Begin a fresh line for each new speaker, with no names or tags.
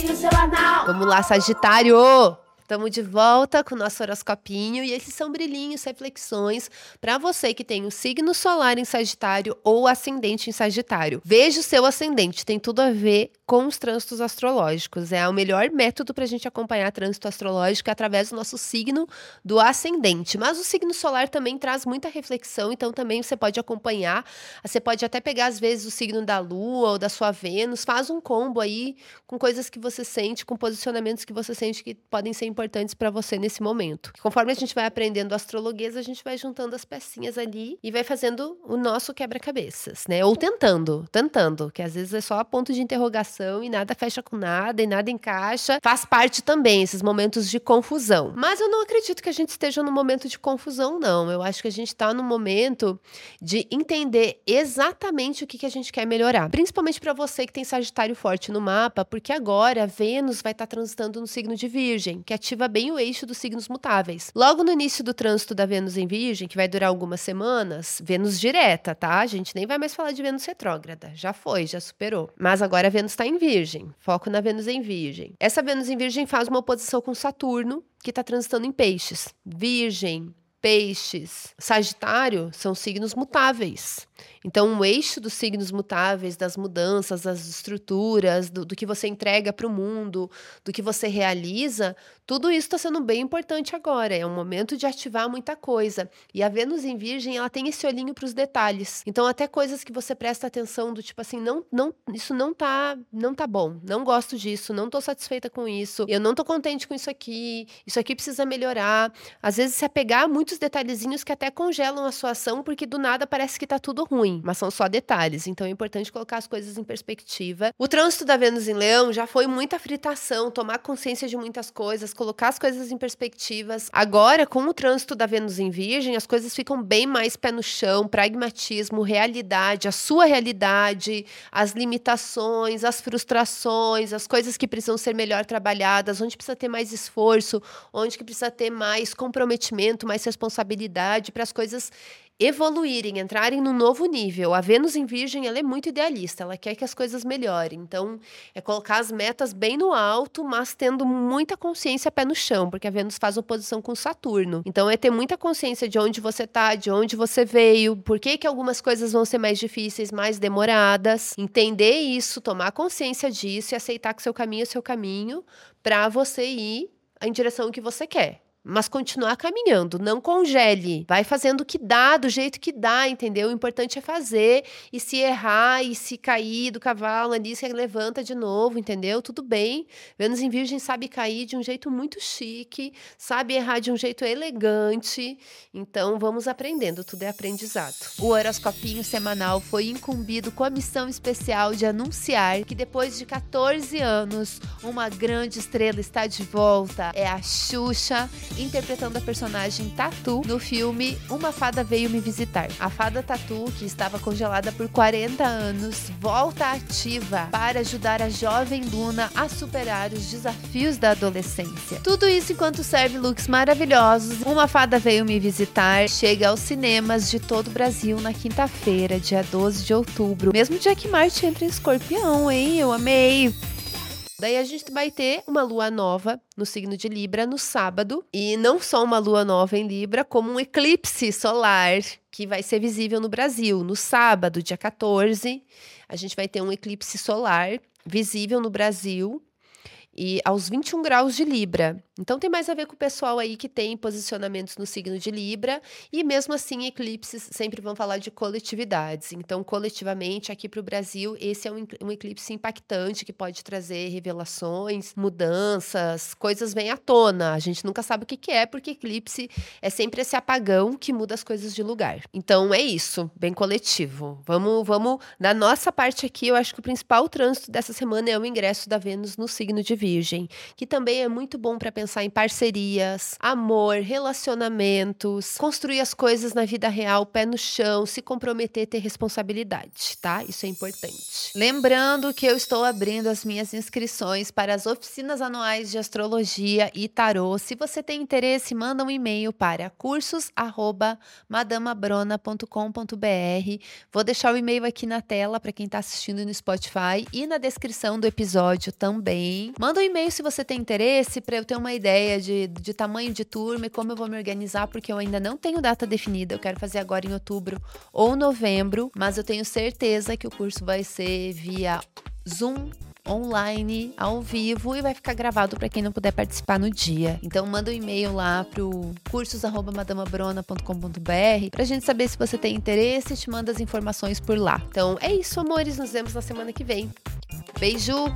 semanal.
Vamos lá, Sagitário! Estamos de volta com o nosso horoscopinho e esses são brilhinhos, reflexões para você que tem o signo solar em Sagitário ou ascendente em Sagitário. Veja o seu ascendente, tem tudo a ver com os trânsitos astrológicos. É o melhor método para a gente acompanhar trânsito astrológico é através do nosso signo do ascendente. Mas o signo solar também traz muita reflexão, então também você pode acompanhar. Você pode até pegar, às vezes, o signo da Lua ou da sua Vênus, faz um combo aí com coisas que você sente, com posicionamentos que você sente que podem ser importantes para você nesse momento. Conforme a gente vai aprendendo astrologia, a gente vai juntando as pecinhas ali e vai fazendo o nosso quebra-cabeças, né? Ou tentando, tentando, que às vezes é só a ponto de interrogação e nada fecha com nada e nada encaixa. Faz parte também esses momentos de confusão. Mas eu não acredito que a gente esteja num momento de confusão, não. Eu acho que a gente está num momento de entender exatamente o que, que a gente quer melhorar. Principalmente para você que tem Sagitário forte no mapa, porque agora Vênus vai estar tá transitando no signo de Virgem, que ativa bem o eixo dos signos mutáveis. Logo no início do trânsito da Vênus em Virgem, que vai durar algumas semanas, Vênus direta, tá? A gente nem vai mais falar de Vênus retrógrada. Já foi, já superou. Mas agora a Vênus está em Virgem. Foco na Vênus em Virgem. Essa Vênus em Virgem faz uma oposição com Saturno, que está transitando em Peixes. Virgem, Peixes, Sagitário são signos mutáveis. Então, o eixo dos signos mutáveis, das mudanças, das estruturas, do, do que você entrega para o mundo, do que você realiza, tudo isso está sendo bem importante agora. É um momento de ativar muita coisa. E a Vênus em Virgem, ela tem esse olhinho para os detalhes. Então, até coisas que você presta atenção do tipo assim, não, não, isso não tá, não tá bom. Não gosto disso, não estou satisfeita com isso. Eu não estou contente com isso aqui. Isso aqui precisa melhorar. Às vezes se apegar a muitos detalhezinhos que até congelam a sua ação, porque do nada parece que está tudo ruim, mas são só detalhes. Então é importante colocar as coisas em perspectiva. O trânsito da Vênus em Leão já foi muita fritação, tomar consciência de muitas coisas, colocar as coisas em perspectivas. Agora, com o trânsito da Vênus em Virgem, as coisas ficam bem mais pé no chão, pragmatismo, realidade, a sua realidade, as limitações, as frustrações, as coisas que precisam ser melhor trabalhadas, onde precisa ter mais esforço, onde que precisa ter mais comprometimento, mais responsabilidade para as coisas evoluírem, entrarem num novo nível. A Vênus em Virgem, ela é muito idealista, ela quer que as coisas melhorem. Então, é colocar as metas bem no alto, mas tendo muita consciência pé no chão, porque a Vênus faz oposição com Saturno. Então, é ter muita consciência de onde você tá, de onde você veio, por que que algumas coisas vão ser mais difíceis, mais demoradas. Entender isso, tomar consciência disso e aceitar que seu caminho é seu caminho para você ir em direção que você quer mas continuar caminhando, não congele. Vai fazendo o que dá, do jeito que dá, entendeu? O importante é fazer e se errar e se cair do cavalo ali, se levanta de novo, entendeu? Tudo bem. Vênus em Virgem sabe cair de um jeito muito chique, sabe errar de um jeito elegante. Então vamos aprendendo, tudo é aprendizado.
O horoscopinho semanal foi incumbido com a missão especial de anunciar que depois de 14 anos, uma grande estrela está de volta. É a Xuxa interpretando a personagem Tatu no filme Uma Fada Veio Me Visitar. A fada Tatu, que estava congelada por 40 anos, volta ativa para ajudar a jovem Luna a superar os desafios da adolescência. Tudo isso enquanto serve looks maravilhosos. Uma Fada Veio Me Visitar chega aos cinemas de todo o Brasil na quinta-feira, dia 12 de outubro. Mesmo Jack Martin entra em escorpião, hein? Eu amei!
Daí a gente vai ter uma lua nova no signo de Libra no sábado. E não só uma lua nova em Libra, como um eclipse solar que vai ser visível no Brasil. No sábado, dia 14, a gente vai ter um eclipse solar visível no Brasil e aos 21 graus de Libra. Então tem mais a ver com o pessoal aí que tem posicionamentos no signo de Libra e mesmo assim eclipses sempre vão falar de coletividades. Então coletivamente aqui para o Brasil esse é um, um, eclipse impactante que pode trazer revelações, mudanças, coisas vêm à tona. A gente nunca sabe o que, que é porque eclipse é sempre esse apagão que muda as coisas de lugar. Então é isso, bem coletivo. Vamos, vamos na nossa parte aqui. Eu acho que o principal trânsito dessa semana é o ingresso da Vênus no signo de Virgem, que também é muito bom para pensar em parcerias, amor, relacionamentos, construir as coisas na vida real, pé no chão, se comprometer, ter responsabilidade, tá? Isso é importante.
Lembrando que eu estou abrindo as minhas inscrições para as oficinas anuais de astrologia e tarô. Se você tem interesse, manda um e-mail para cursos@madamabrona.com.br. Vou deixar o e-mail aqui na tela para quem está assistindo no Spotify e na descrição do episódio também. Manda um e-mail se você tem interesse para eu ter uma ideia de, de tamanho de turma e como eu vou me organizar, porque eu ainda não tenho data definida. Eu quero fazer agora em outubro ou novembro, mas eu tenho certeza que o curso vai ser via Zoom online, ao vivo e vai ficar gravado para quem não puder participar no dia. Então manda um e-mail lá pro cursos@madamabrona.com.br pra gente saber se você tem interesse e te manda as informações por lá.
Então é isso, amores, nos vemos na semana que vem. Beijo.